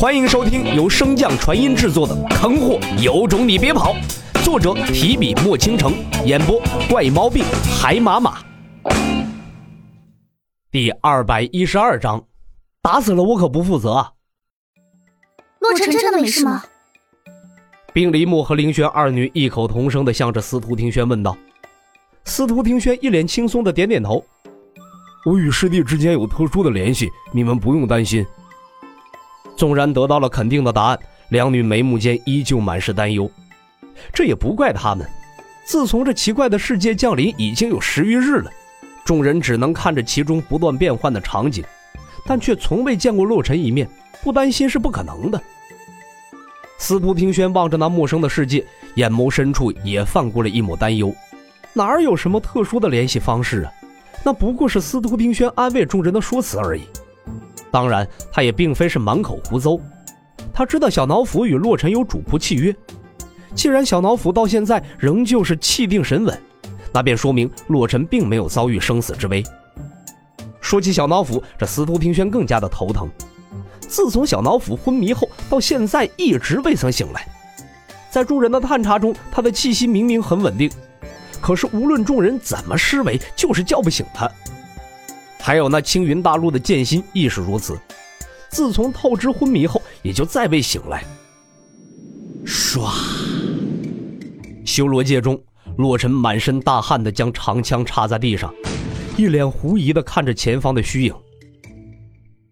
欢迎收听由升降传音制作的《坑货有种你别跑》，作者提笔墨倾城，演播怪猫病海马马。第二百一十二章，打死了我可不负责啊！洛尘真的没事吗？冰梨木和凌轩二女异口同声的向着司徒庭轩问道。司徒庭轩一脸轻松的点点头：“我与师弟之间有特殊的联系，你们不用担心。”纵然得到了肯定的答案，两女眉目间依旧满是担忧。这也不怪他们，自从这奇怪的世界降临，已经有十余日了。众人只能看着其中不断变换的场景，但却从未见过洛尘一面，不担心是不可能的。司徒庭轩望着那陌生的世界，眼眸深处也泛过了一抹担忧。哪有什么特殊的联系方式啊？那不过是司徒庭轩安慰众人的说辞而已。当然，他也并非是满口胡诌。他知道小脑斧与洛尘有主仆契约，既然小脑斧到现在仍旧是气定神稳，那便说明洛尘并没有遭遇生死之危。说起小脑斧，这司徒庭轩更加的头疼。自从小脑斧昏迷后，到现在一直未曾醒来。在众人的探查中，他的气息明明很稳定，可是无论众人怎么施为，就是叫不醒他。还有那青云大陆的剑心亦是如此，自从透支昏迷后，也就再未醒来。唰！修罗界中，洛尘满身大汗的将长枪插在地上，一脸狐疑的看着前方的虚影。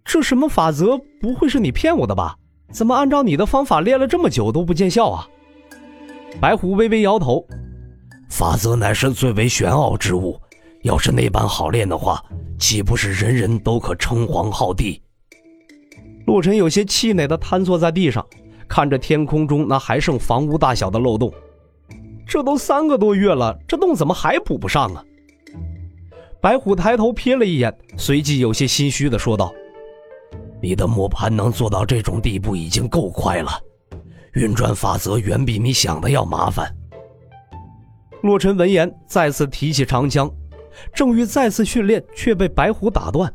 这什么法则？不会是你骗我的吧？怎么按照你的方法练了这么久都不见效啊？白虎微微摇头，法则乃是最为玄奥之物，要是那般好练的话。岂不是人人都可称皇号帝？洛尘有些气馁的瘫坐在地上，看着天空中那还剩房屋大小的漏洞。这都三个多月了，这洞怎么还补不上啊？白虎抬头瞥了一眼，随即有些心虚的说道：“你的磨盘能做到这种地步已经够快了，运转法则远比你想的要麻烦。”洛尘闻言，再次提起长枪。正欲再次训练，却被白虎打断。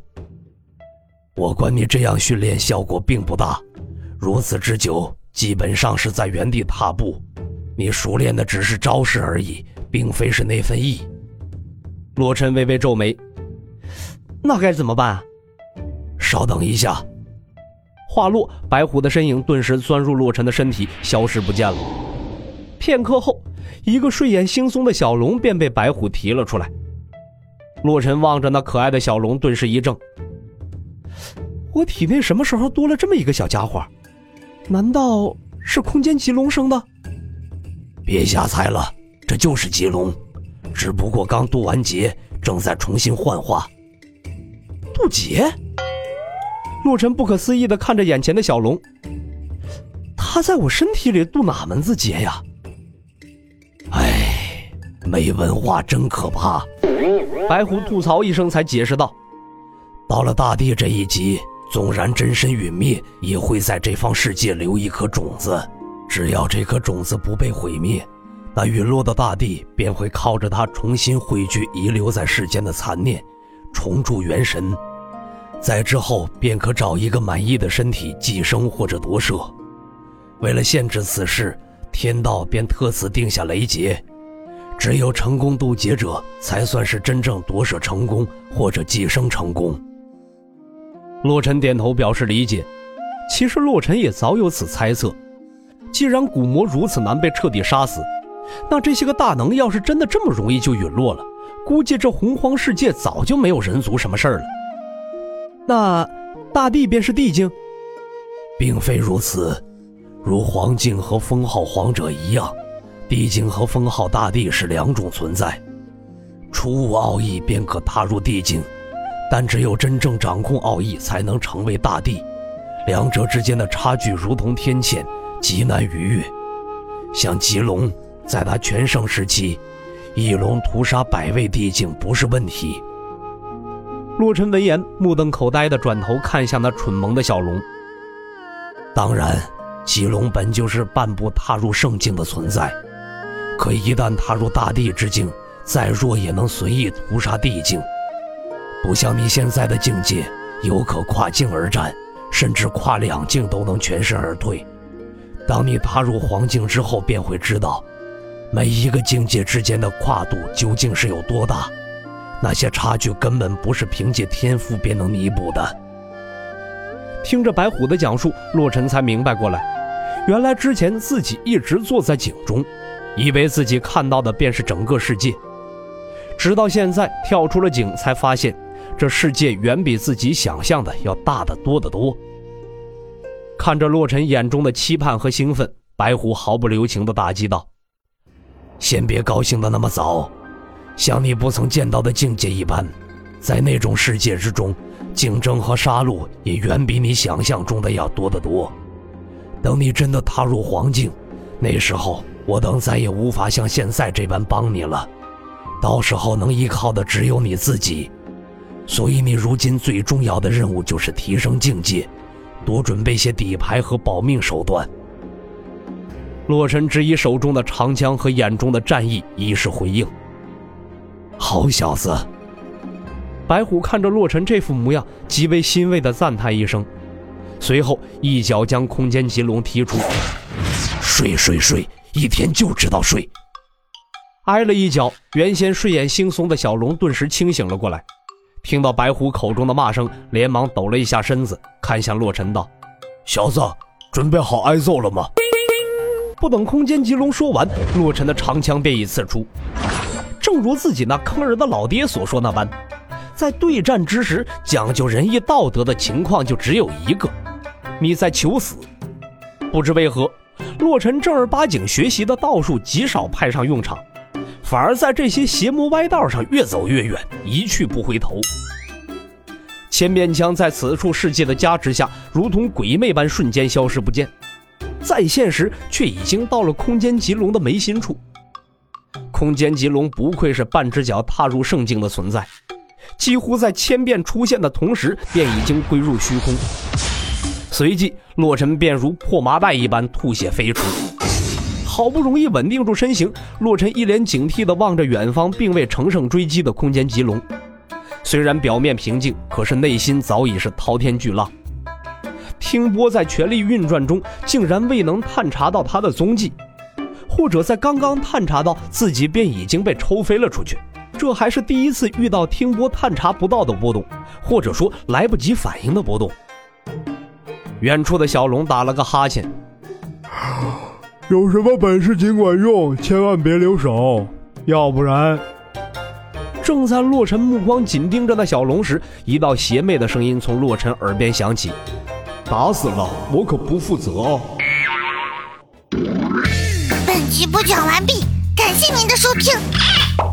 我管你这样训练效果并不大，如此之久，基本上是在原地踏步。你熟练的只是招式而已，并非是那份意。洛尘微微皱眉，那该怎么办？稍等一下。话落，白虎的身影顿时钻入洛尘的身体，消失不见了。片刻后，一个睡眼惺忪的小龙便被白虎提了出来。洛尘望着那可爱的小龙，顿时一怔。我体内什么时候多了这么一个小家伙？难道是空间棘龙生的？别瞎猜了，这就是棘龙，只不过刚渡完劫，正在重新幻化。渡劫？洛尘不可思议的看着眼前的小龙。他在我身体里渡哪门子劫呀？哎，没文化真可怕。白虎吐槽一声，才解释道：“到了大地这一级，纵然真身陨灭，也会在这方世界留一颗种子。只要这颗种子不被毁灭，那陨落的大地便会靠着它重新汇聚遗留在世间的残念，重铸元神。在之后，便可找一个满意的身体寄生或者夺舍。为了限制此事，天道便特此定下雷劫。”只有成功渡劫者，才算是真正夺舍成功或者寄生成功。洛尘点头表示理解。其实洛尘也早有此猜测。既然古魔如此难被彻底杀死，那这些个大能要是真的这么容易就陨落了，估计这洪荒世界早就没有人族什么事儿了。那大地便是地境，并非如此。如黄境和封号皇者一样。地境和封号大帝是两种存在，初悟奥义便可踏入帝境，但只有真正掌控奥义才能成为大帝，两者之间的差距如同天堑，极难逾越。像棘龙，在他全盛时期，一龙屠杀百位帝境不是问题。洛尘闻言，目瞪口呆地转头看向那蠢萌的小龙。当然，棘龙本就是半步踏入圣境的存在。可一旦踏入大地之境，再弱也能随意屠杀地境，不像你现在的境界，有可跨境而战，甚至跨两境都能全身而退。当你踏入黄境之后，便会知道，每一个境界之间的跨度究竟是有多大。那些差距根本不是凭借天赋便能弥补的。听着白虎的讲述，洛尘才明白过来，原来之前自己一直坐在井中，以为自己看到的便是整个世界，直到现在跳出了井，才发现这世界远比自己想象的要大得多得多。看着洛尘眼中的期盼和兴奋，白虎毫不留情地打击道：“先别高兴得那么早。”像你不曾见到的境界一般，在那种世界之中，竞争和杀戮也远比你想象中的要多得多。等你真的踏入黄境，那时候我等再也无法像现在这般帮你了。到时候能依靠的只有你自己。所以你如今最重要的任务就是提升境界，多准备些底牌和保命手段。洛尘只以手中的长枪和眼中的战意，以示回应。好小子！白虎看着洛尘这副模样，极为欣慰地赞叹一声，随后一脚将空间棘龙踢出。睡睡睡，一天就知道睡。挨了一脚，原先睡眼惺忪的小龙顿时清醒了过来，听到白虎口中的骂声，连忙抖了一下身子，看向洛尘道：“小子，准备好挨揍了吗？”不等空间棘龙说完，洛尘的长枪便已刺出。正如自己那坑人的老爹所说那般，在对战之时，讲究仁义道德的情况就只有一个：你在求死。不知为何，洛尘正儿八经学习的道术极少派上用场，反而在这些邪魔歪道上越走越远，一去不回头。千变枪在此处世界的加持下，如同鬼魅般瞬间消失不见，在现实却已经到了空间棘龙的眉心处。空间棘龙不愧是半只脚踏入圣境的存在，几乎在千变出现的同时便已经归入虚空。随即，洛尘便如破麻袋一般吐血飞出。好不容易稳定住身形，洛尘一脸警惕地望着远方并未乘胜追击的空间棘龙。虽然表面平静，可是内心早已是滔天巨浪。听波在全力运转中，竟然未能探查到他的踪迹。或者在刚刚探查到自己便已经被抽飞了出去，这还是第一次遇到听波探查不到的波动，或者说来不及反应的波动。远处的小龙打了个哈欠，有什么本事尽管用，千万别留手，要不然……正在洛尘目光紧盯着那小龙时，一道邪魅的声音从洛尘耳边响起：“打死了我可不负责哦。”集播讲完毕，感谢您的收听。